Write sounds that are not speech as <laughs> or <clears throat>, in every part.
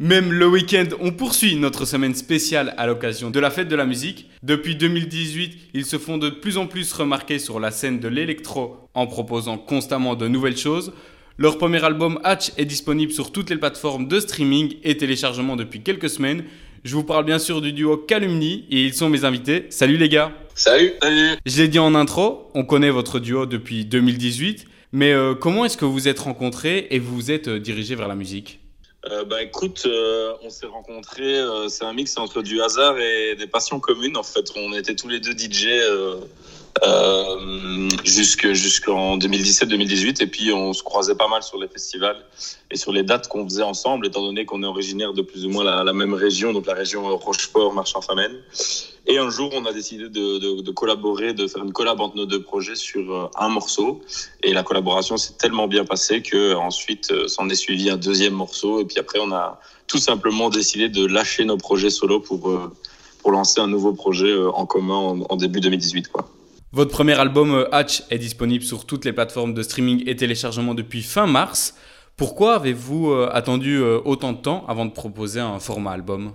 Même le week-end, on poursuit notre semaine spéciale à l'occasion de la fête de la musique. Depuis 2018, ils se font de plus en plus remarquer sur la scène de l'électro en proposant constamment de nouvelles choses. Leur premier album Hatch est disponible sur toutes les plateformes de streaming et téléchargement depuis quelques semaines. Je vous parle bien sûr du duo Calumni et ils sont mes invités. Salut les gars Salut Salut Je l'ai dit en intro, on connaît votre duo depuis 2018, mais euh, comment est-ce que vous êtes rencontrés et vous vous êtes euh, dirigés vers la musique? Euh, bah écoute, euh, on s'est rencontrés, euh, c'est un mix entre du hasard et des passions communes. En fait, on était tous les deux DJ euh, jusque- jusqu'en 2017-2018 et puis on se croisait pas mal sur les festivals et sur les dates qu'on faisait ensemble, étant donné qu'on est originaire de plus ou moins la, même région, donc la région Rochefort, Marchand-Famenne. Et un jour, on a décidé de, de- de collaborer, de faire une collab entre nos deux projets sur euh, un morceau. Et la collaboration s'est tellement bien passée que ensuite euh, s'en est suivi un deuxième morceau. Et puis après, on a tout simplement décidé de lâcher nos projets solo pour euh, pour lancer un nouveau projet en commun en, en début 2018. Quoi. Votre premier album euh, Hatch est disponible sur toutes les plateformes de streaming et téléchargement depuis fin mars. Pourquoi avez-vous euh, attendu euh, autant de temps avant de proposer un format album?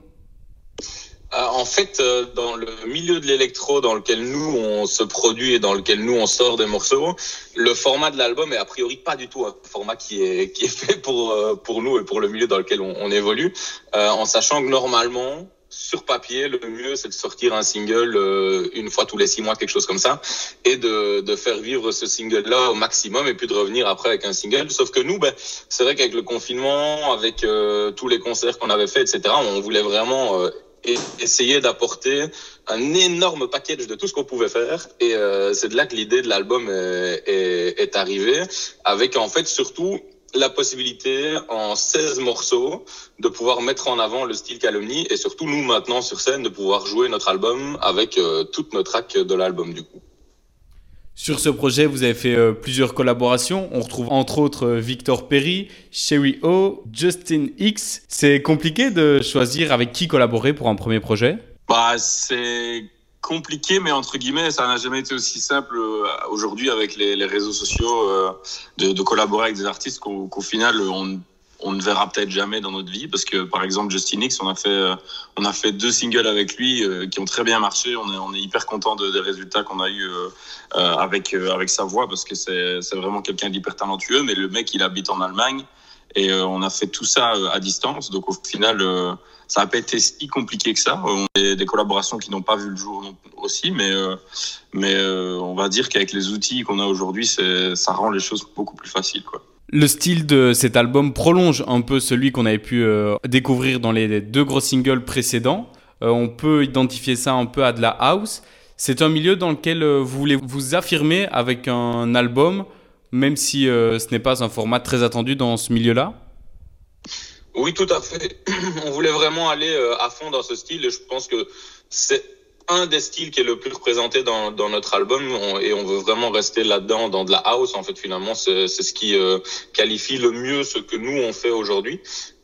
En fait, dans le milieu de l'électro dans lequel nous on se produit et dans lequel nous on sort des morceaux, le format de l'album est a priori pas du tout un format qui est qui est fait pour pour nous et pour le milieu dans lequel on, évolue, en sachant que normalement sur papier, le mieux c'est de sortir un single euh, une fois tous les six mois, quelque chose comme ça, et de, de faire vivre ce single-là au maximum et puis de revenir après avec un single. Sauf que nous, ben, c'est vrai qu'avec le confinement, avec euh, tous les concerts qu'on avait fait, etc., on voulait vraiment euh, et essayer d'apporter un énorme package de tout ce qu'on pouvait faire. Et euh, c'est de là que l'idée de l'album est, est, est arrivée, avec en fait surtout la possibilité en 16 morceaux de pouvoir mettre en avant le style Calumny et surtout nous maintenant sur scène de pouvoir jouer notre album avec euh, toutes nos tracks de l'album du coup. Sur ce projet, vous avez fait euh, plusieurs collaborations. On retrouve entre autres euh, Victor Perry, Sherry O, Justin X. C'est compliqué de choisir avec qui collaborer pour un premier projet? Bah, c'est compliqué, mais entre guillemets, ça n'a jamais été aussi simple euh, aujourd'hui avec les, réseaux sociaux euh, de, collaborer avec des artistes qu'au final, on, on ne verra peut-être jamais dans notre vie. Parce que, par exemple, Justin X, on a fait, euh, on a fait deux singles avec lui qui ont très bien marché. On est, on est hyper content de, des résultats qu'on a eu avec, avec sa voix parce que c'est vraiment quelqu'un d'hyper talentueux. Mais le mec, il habite en Allemagne. Et euh, on a fait tout ça euh, à distance. Donc au final, euh, ça n'a pas été si compliqué que ça. On a des, collaborations qui n'ont pas vu le jour aussi, mais, mais on va dire qu'avec les outils qu'on a aujourd'hui, ça rend les choses beaucoup plus faciles. Le style de cet album prolonge un peu celui qu'on avait pu découvrir dans les deux gros singles précédents. On peut identifier ça un peu à de la house. C'est un milieu dans lequel vous voulez vous affirmer avec un album, même si euh, ce n'est pas un format très attendu dans ce milieu-là? Oui, tout à fait. <clears throat> On voulait vraiment aller euh, à fond dans ce style et je pense que c'est un des styles qui est le plus représenté dans, dans notre album On- et on veut vraiment rester là-dedans, dans de la house. En fait, finalement, c'est ce qui euh, qualifie le mieux ce que nous on fait aujourd'hui.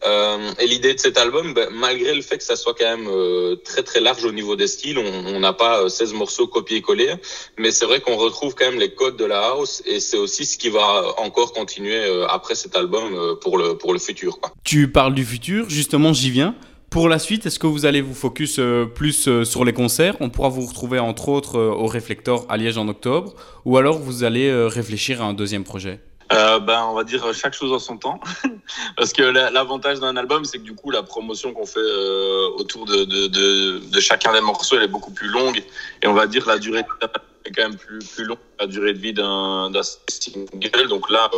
Euh, et l'idée de cet album, ben, malgré le fait que ça soit quand même euh, très très large au niveau des styles, on n'a pas euh, 16 morceaux copiés-collés, mais c'est vrai qu'on retrouve quand même les codes de la house et c'est aussi ce qui va encore continuer euh, après cet album euh, pour le pour le futur. Quoi. Tu parles du futur, justement, j'y viens. Pour la suite, est-ce que vous allez vous focus euh, plus euh, sur les concerts? On pourra vous retrouver entre autres euh, au Réflector à Liège en octobre, ou alors vous allez réfléchir à un deuxième projet? Ben, on va dire chaque chose en son temps. <laughs> Parce que la- l'avantage d'un album, c'est que du coup, la promotion qu'on fait autour de, chacun des morceaux, elle est beaucoup plus longue. Et on va dire la durée de vie est quand même plus, plus longue que la durée de vie d'un single. Donc là,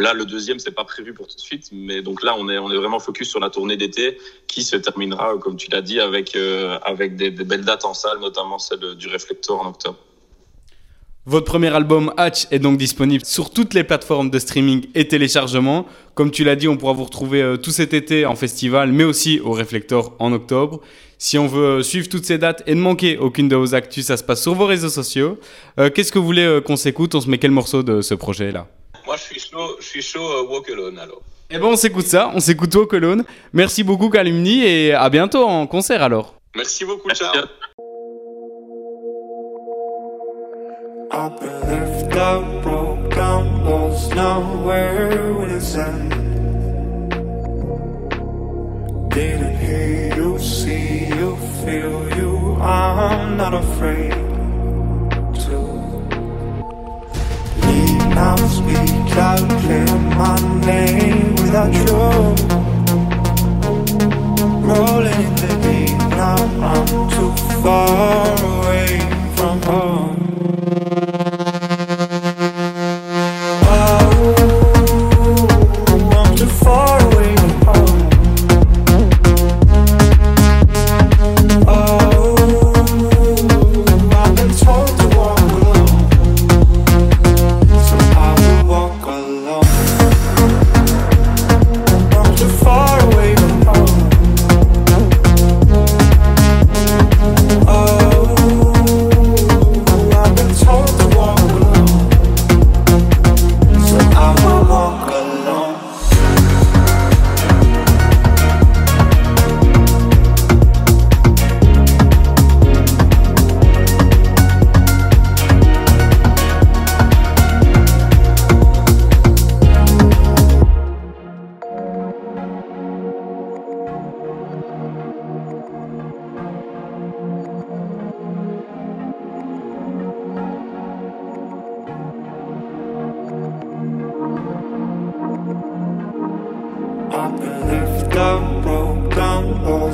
là, le deuxième, c'est pas prévu pour tout de suite. Mais donc là, on est, vraiment focus sur la tournée d'été qui se terminera, comme tu l'as dit, avec, euh, des, belles dates en salle, notamment celle du Réflector en octobre. Votre premier album Hatch est donc disponible sur toutes les plateformes de streaming et téléchargement. Comme tu l'as dit, on pourra vous retrouver euh, tout cet été en festival, mais aussi au Réflector en octobre. Si on veut euh, suivre toutes ces dates et ne manquer aucune de vos actus, ça se passe sur vos réseaux sociaux. Qu'est-ce que vous voulez qu'on s'écoute? On se met quel morceau de ce projet-là? Moi, je suis chaud, je suis chaud euh, Walk Alone alors. Eh ben on s'écoute ça, on s'écoute Walk Alone. Merci beaucoup Calumni et à bientôt en concert alors. Merci beaucoup, ciao. I've been left out, broke down, lost nowhere when it's end. see you, feel you. I'm not afraid speak out, clear my name without you. Rolling in the deep now, I'm too far away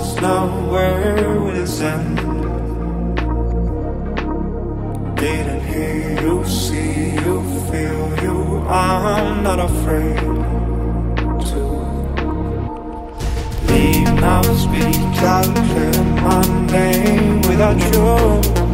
lost now. Where will it end? Didn't hear you, see you, feel you. I'm not afraid to leave now. Speak out, clear my name without you.